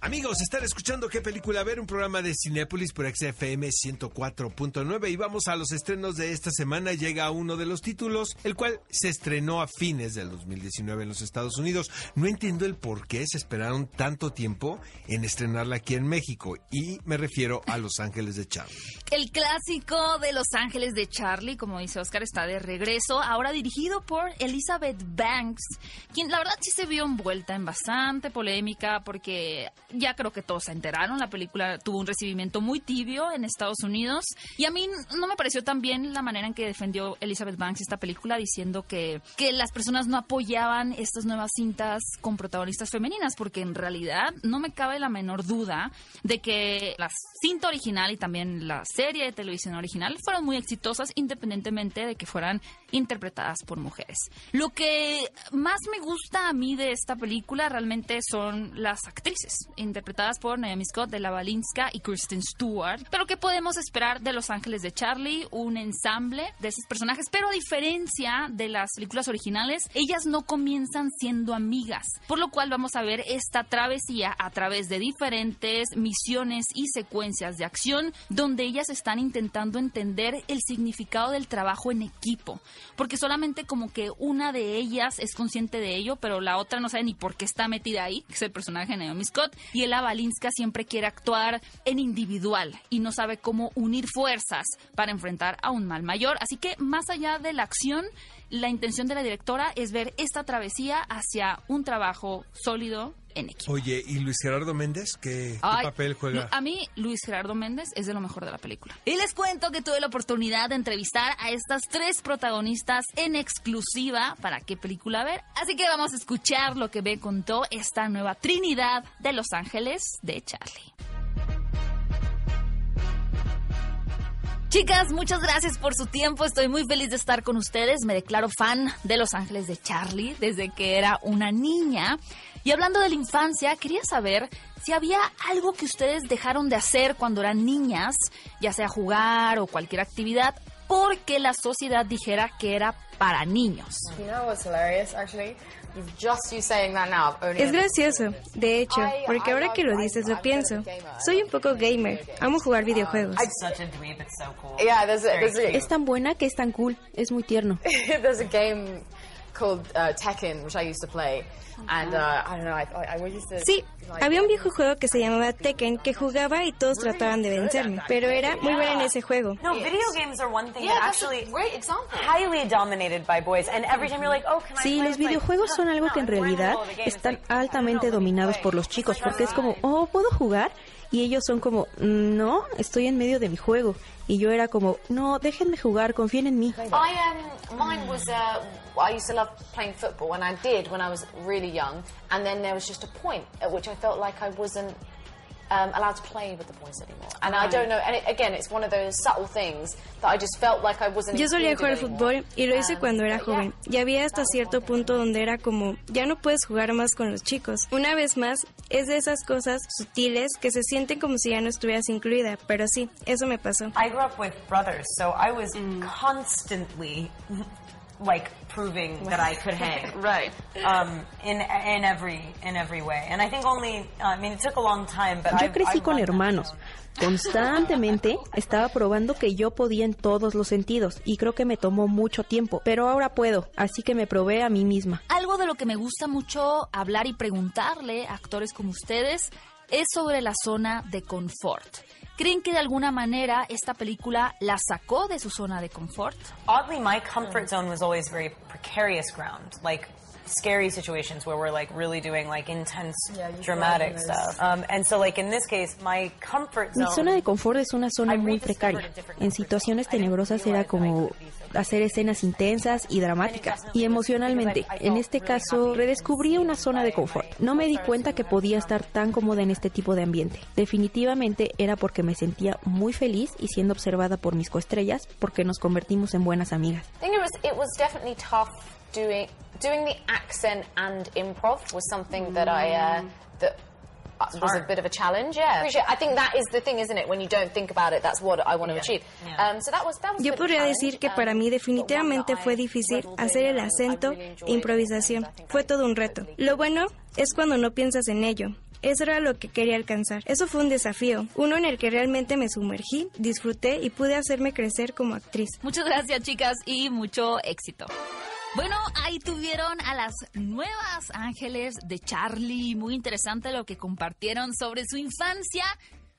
Amigos, están escuchando qué película ver, un programa de Cinépolis por XFM 104.9 y vamos a los estrenos de esta semana. Llega uno de los títulos, el cual se estrenó a fines del 2019 en los Estados Unidos. No entiendo el por qué se esperaron tanto tiempo en estrenarla aquí en México y me refiero a Los Ángeles de Charlie. El clásico de Los Ángeles de Charlie, como dice Oscar, está de regreso, ahora dirigido por Elizabeth Banks, quien la verdad sí se vio envuelta en bastante polémica porque ya creo que todos se enteraron, la película tuvo un recibimiento muy tibio en Estados Unidos y a mí no me pareció tan bien la manera en que defendió Elizabeth Banks esta película diciendo que, que las personas no apoyaban estas nuevas cintas con protagonistas femeninas porque en realidad no me cabe la menor duda de que la cinta original y también la serie de televisión original fueron muy exitosas independientemente de que fueran interpretadas por mujeres. Lo que más me gusta a mí de esta película realmente son las actrices interpretadas por Naomi Scott, de la Balinska y Kristen Stewart. Pero ¿qué podemos esperar de Los Ángeles de Charlie? Un ensamble de esos personajes, pero a diferencia de las películas originales, ellas no comienzan siendo amigas, por lo cual vamos a ver esta travesía a través de diferentes misiones y secuencias de acción donde ellas están intentando entender el significado del trabajo en equipo, porque solamente como que una de ellas es consciente de ello, pero la otra no sabe ni por qué está metida ahí, que es el personaje de Naomi Scott, y Ella Balinska siempre quiere actuar en individual y no sabe cómo unir fuerzas para enfrentar a un mal mayor. Así que más allá de la acción, la intención de la directora es ver esta travesía hacia un trabajo sólido en equipo. Oye, ¿y Luis Gerardo Méndez? ¿Qué, papel juega? A mí, Luis Gerardo Méndez es de lo mejor de la película. Y les cuento que tuve la oportunidad de entrevistar a estas tres protagonistas en exclusiva para qué película ver. Así que vamos a escuchar lo que me contó esta nueva Trinidad de Los Ángeles de Charlie. Chicas, muchas gracias por su tiempo. Estoy muy feliz de estar con ustedes. Me declaro fan de Los Ángeles de Charlie desde que era una niña. Y hablando de la infancia, quería saber si había algo que ustedes dejaron de hacer cuando eran niñas, ya sea jugar o cualquier actividad, porque la sociedad dijera que era para niños. Es gracioso, de hecho, porque ahora que lo dices lo pienso. Soy un poco gamer, amo jugar videojuegos. such a dweeb. It's so cool. Yeah, there's a, there's a, Es tan buena que es tan cool. Es muy tierno. called uh, Tekken, which I used to play, and uh, I don't know, I, used to. Sí, like, había un viejo juego que se llamaba Tekken que jugaba y todos trataban de vencerme, pero era muy buena en ese juego. No, video games are one thing Yeah, that actually great example. highly dominated by boys, and every time you're like, oh, can I Sí, los videojuegos son algo que en realidad están don't altamente dominados por los chicos, porque es como, oh, ¿puedo jugar? Y ellos son como, no, estoy en medio de mi juego. Y yo era como, no, déjenme jugar, confíen en mí. I um, mine was uh, I used to love playing football, and I did when I was really young. And then there was just a point at which I felt like I wasn't um, allowed to play with the boys anymore. And I don't know. And it, again, it's one of those subtle things that I just felt like I wasn't. Yo solía jugar anymore. fútbol y lo hice cuando era joven. Y había hasta cierto punto donde era como, ya no puedes jugar más con los chicos. Una vez más, es de esas cosas sutiles que se sienten como si ya no estuvieras incluida, pero sí, eso me pasó. I grew up with brothers, so I was constantly like proving that I could hang. Right. Um, in in every in every way, and I think only I mean it took a long time, but Yo crecí con hermanos. Constantemente estaba probando que yo podía en todos los sentidos y creo que me tomó mucho tiempo, pero ahora puedo, así que me probé a mí misma. Algo de lo que me gusta mucho hablar y preguntarle a actores como ustedes es sobre la zona de confort. ¿Creen que de alguna manera esta película la sacó de su zona de confort? Oddly, my comfort zone was always very precarious ground, like scary situations where we're like really doing like intense, dramatic stuff. Um, and so, like in this case, my comfort Mi zone. zona de confort es una zona muy precaria. En situaciones tenebrosas era como hacer escenas intensas y dramáticas. Y emocionalmente, en este caso, redescubrí una zona de confort. No me di cuenta que podía estar tan cómoda en este tipo de ambiente. Definitivamente era porque me sentía muy feliz y siendo observada por mis coestrellas porque nos convertimos en buenas amigas. Doing the accent and improv was something that I uh, that uh, was a bit of a challenge. Yeah, I think that is the thing, isn't it? When you don't think about it, that's what I want to achieve. Um, so that was, that was Yo podría decir que para mí definitivamente fue difícil hacer el acento e improvisación. Fue todo un reto. Lo bueno es cuando no piensas en ello. Eso era lo que quería alcanzar. Eso fue un desafío, uno en el que realmente me sumergí, disfruté y pude hacerme crecer como actriz. Muchas gracias chicas y mucho éxito. Bueno, ahí tuvieron a las nuevas ángeles de Charlie. Muy interesante lo que compartieron sobre su infancia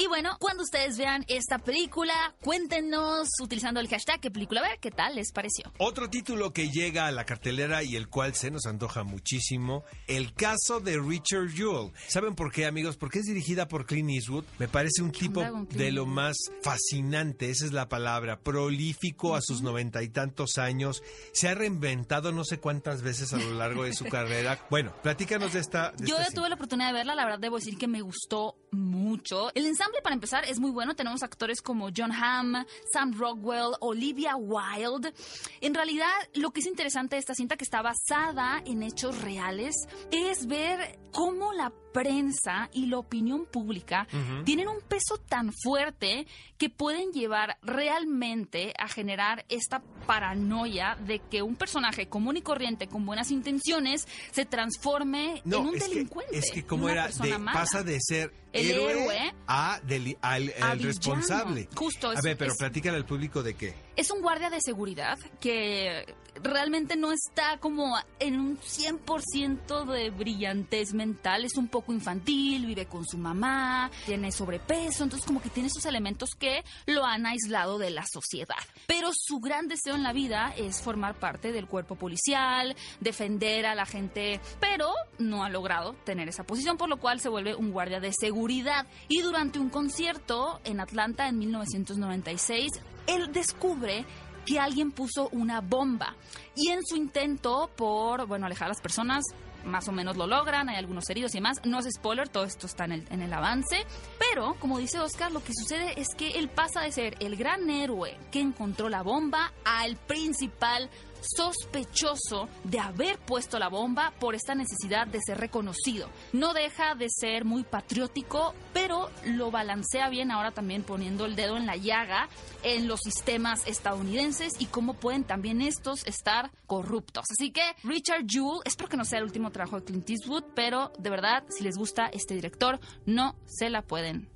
y bueno, cuando ustedes vean esta película, cuéntenos utilizando el hashtag qué película ver, qué tal les pareció. Otro título que llega a la cartelera y el cual se nos antoja muchísimo, El caso de Richard Jewell. ¿Saben por qué, amigos? Porque es dirigida por Clint Eastwood. Me parece un tipo de lo más fascinante, esa es la palabra, prolífico a sus noventa y tantos años. Se ha reinventado no sé cuántas veces a lo largo de su carrera. Bueno, platícanos de esta. Yo tuve la oportunidad de verla, la verdad debo decir que me gustó mucho. El ensamble para empezar, es muy bueno. Tenemos actores como John Hamm, Sam Rockwell, Olivia Wilde. En realidad, lo que es interesante de esta cinta, que está basada en hechos reales, es ver cómo la prensa y la opinión pública tienen un peso tan fuerte que pueden llevar realmente a generar esta paranoia de que un personaje común y corriente con buenas intenciones se transforme en un delincuente. es que como era, pasa de ser el héroe, a al, responsable. Justo. a ver, pero platícale al público de qué. Es un guardia de seguridad que realmente no está como en un 100% de brillantez mental, es un poco infantil, vive con su mamá, tiene sobrepeso, entonces como que tiene esos elementos que lo han aislado de la sociedad. Pero su gran deseo en la vida es formar parte del cuerpo policial, defender a la gente, pero no ha logrado tener esa posición, por lo cual se vuelve un guardia de seguridad. Y durante un concierto en Atlanta en 1996, él descubre que alguien puso una bomba. Y en su intento por, bueno, alejar a las personas, más o menos lo logran, hay algunos heridos y demás. No es spoiler, todo esto está en el, en el avance. Pero, como dice Oscar, lo que sucede es que él pasa de ser el gran héroe que encontró la bomba al principal sospechoso de haber puesto la bomba por esta necesidad de ser reconocido. No deja de ser muy patriótico, pero lo balancea bien ahora también poniendo el dedo en la llaga en los sistemas estadounidenses y cómo pueden también estos estar corruptos. Así que Richard Jewell, espero que no sea el último trabajo de Clint Eastwood, pero de verdad, si les gusta este director, no se la pueden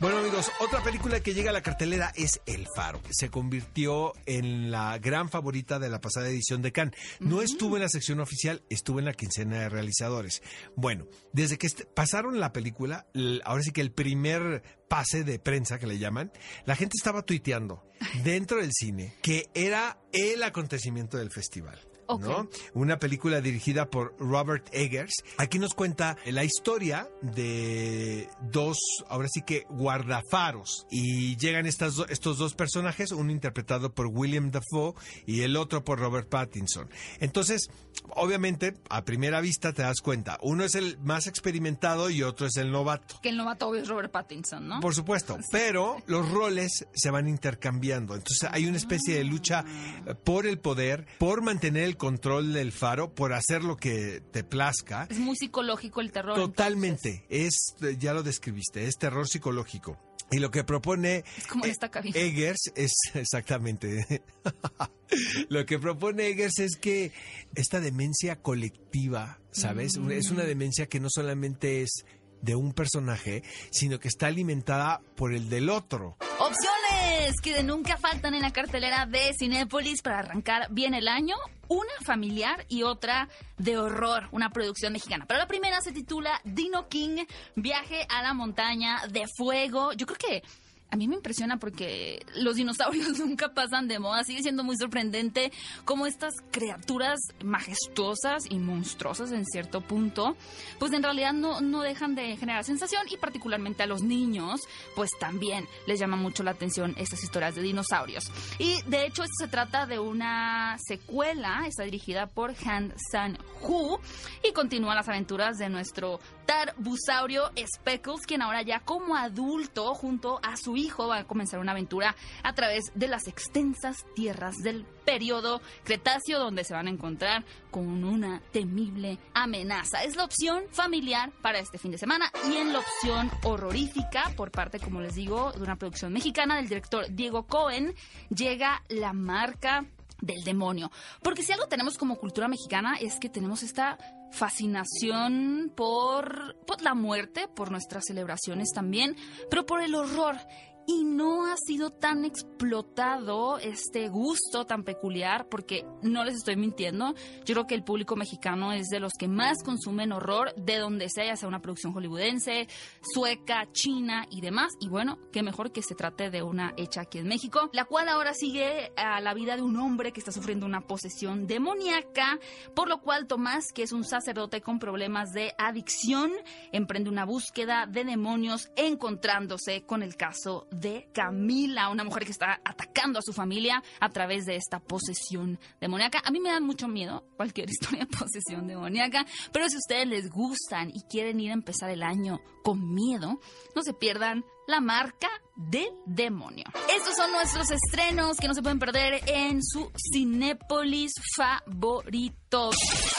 bueno amigos, otra película que llega a la cartelera es El Faro. Se convirtió en la gran favorita de la pasada edición de Cannes. No estuvo en la sección oficial, estuvo en la quincena de realizadores. Bueno, desde que pasaron la película, ahora sí que el primer pase de prensa que le llaman, la gente estaba tuiteando dentro del cine que era el acontecimiento del festival. Una película dirigida por Robert Eggers. Aquí nos cuenta la historia de dos, ahora sí que guardafaros. Y llegan estas estos dos personajes, uno interpretado por William Dafoe y el otro por Robert Pattinson. Entonces, obviamente, a primera vista te das cuenta, uno es el más experimentado y otro es el novato. Que el novato es Robert Pattinson, ¿no? Por supuesto, pero los roles se van intercambiando. Entonces hay una especie de lucha por el poder, por mantener el control del faro, por hacer lo que te plazca. Es muy psicológico el terror. Totalmente, es, ya lo describiste, es terror psicológico. Y lo que propone Eggers es exactamente lo que propone Eggers es que esta demencia colectiva, ¿sabes? Es una demencia que no solamente es de un personaje, sino que está alimentada por el del otro. Opciones que nunca faltan en la cartelera de Cinépolis para arrancar bien el año. Una familiar y otra de horror, una producción mexicana. Pero la primera se titula Dino King, viaje a la montaña de fuego. Yo creo que a mí me impresiona porque los dinosaurios nunca pasan de moda. Sigue siendo muy sorprendente cómo estas criaturas majestuosas y monstruosas en cierto punto, pues en realidad no, no dejan de generar sensación y particularmente a los niños, pues también les llama mucho la atención estas historias de dinosaurios. Y de hecho esto se trata de una secuela, está dirigida por Han San-Hu y continúa las aventuras de nuestro Tarbusaurio Speckles, quien ahora ya como adulto junto a su hijo va a comenzar una aventura a través de las extensas tierras del periodo Cretáceo donde se van a encontrar con una temible amenaza. Es la opción familiar para este fin de semana y en la opción horrorífica por parte, como les digo, de una producción mexicana del director Diego Cohen, llega la marca del demonio. Porque si algo tenemos como cultura mexicana es que tenemos esta fascinación por, por, la muerte, por nuestras celebraciones también, pero por el horror y no ha sido tan explotado este gusto tan peculiar porque no les estoy mintiendo. Yo creo que el público mexicano es de los que más consumen horror de donde sea, ya sea una producción hollywoodense, sueca, china y demás. Y bueno, qué mejor que se trate de una hecha aquí en México, la cual ahora sigue a la vida de un hombre que está sufriendo una posesión demoníaca, por lo cual Tomás, que es un sacerdote con problemas de adicción, emprende una búsqueda de demonios encontrándose con el caso de Camila, una mujer que está atacando a su familia a través de esta posesión demoníaca. A mí me da mucho miedo cualquier historia de posesión demoníaca, pero si ustedes les gustan y quieren ir a empezar el año con miedo, no se pierdan la marca del demonio. Estos son nuestros estrenos que no se pueden perder en su Cinépolis favoritos.